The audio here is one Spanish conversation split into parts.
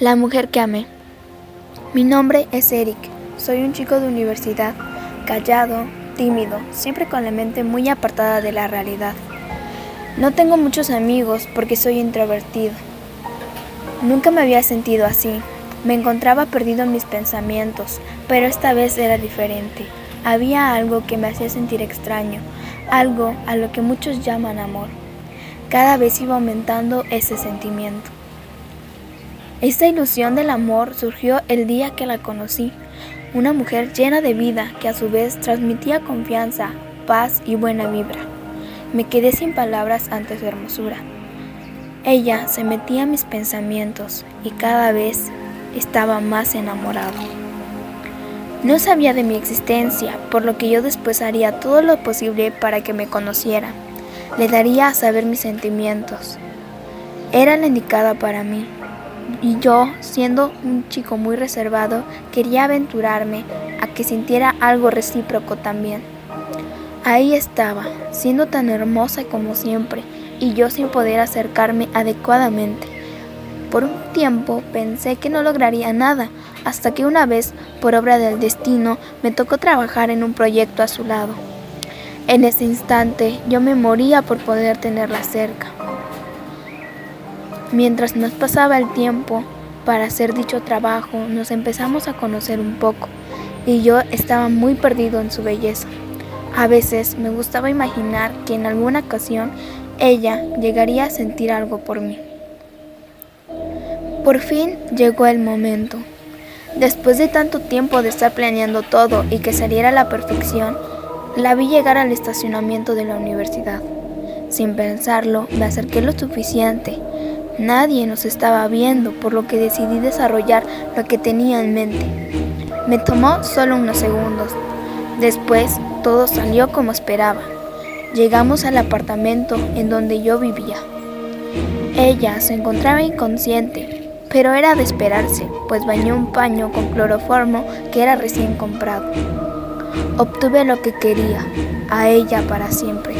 La mujer que amé. Mi nombre es Eric. Soy un chico de universidad, callado, tímido, siempre con la mente muy apartada de la realidad. No tengo muchos amigos porque soy introvertido. Nunca me había sentido así. Me encontraba perdido en mis pensamientos, pero esta vez era diferente. Había algo que me hacía sentir extraño, algo a lo que muchos llaman amor. Cada vez iba aumentando ese sentimiento. Esta ilusión del amor surgió el día que la conocí, una mujer llena de vida que a su vez transmitía confianza, paz y buena vibra. Me quedé sin palabras ante su hermosura. Ella se metía en mis pensamientos y cada vez estaba más enamorado. No sabía de mi existencia, por lo que yo después haría todo lo posible para que me conociera. Le daría a saber mis sentimientos. Era la indicada para mí, y yo, siendo un chico muy reservado, quería aventurarme a que sintiera algo recíproco también. Ahí estaba, siendo tan hermosa como siempre, y yo sin poder acercarme adecuadamente. Por un tiempo pensé que no lograría nada, hasta que una vez, por obra del destino, me tocó trabajar en un proyecto a su lado. En ese instante yo me moría por poder tenerla cerca. Mientras nos pasaba el tiempo para hacer dicho trabajo, nos empezamos a conocer un poco y yo estaba muy perdido en su belleza. A veces me gustaba imaginar que en alguna ocasión ella llegaría a sentir algo por mí. Por fin llegó el momento. Después de tanto tiempo de estar planeando todo y que saliera a la perfección, la vi llegar al estacionamiento de la universidad. Sin pensarlo, me acerqué lo suficiente Nadie nos estaba viendo, por lo que decidí desarrollar lo que tenía en mente. Me tomó solo unos segundos. Después, todo salió como esperaba. Llegamos al apartamento en donde yo vivía. Ella se encontraba inconsciente, pero era de esperarse, pues bañó un paño con cloroformo que era recién comprado. Obtuve lo que quería, a ella para siempre.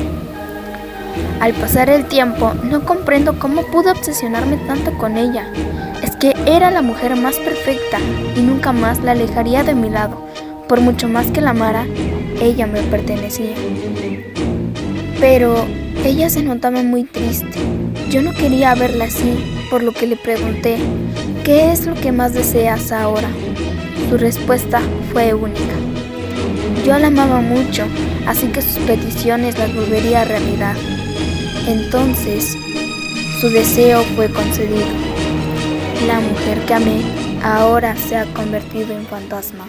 Al pasar el tiempo, no comprendo cómo pude obsesionarme tanto con ella. Es que era la mujer más perfecta y nunca más la alejaría de mi lado. Por mucho más que la amara, ella me pertenecía. Pero ella se notaba muy triste. Yo no quería verla así, por lo que le pregunté, ¿qué es lo que más deseas ahora? Su respuesta fue única. Yo la amaba mucho, así que sus peticiones las volvería a realidad. Entonces su deseo fue concedido. La mujer que amé ahora se ha convertido en fantasma.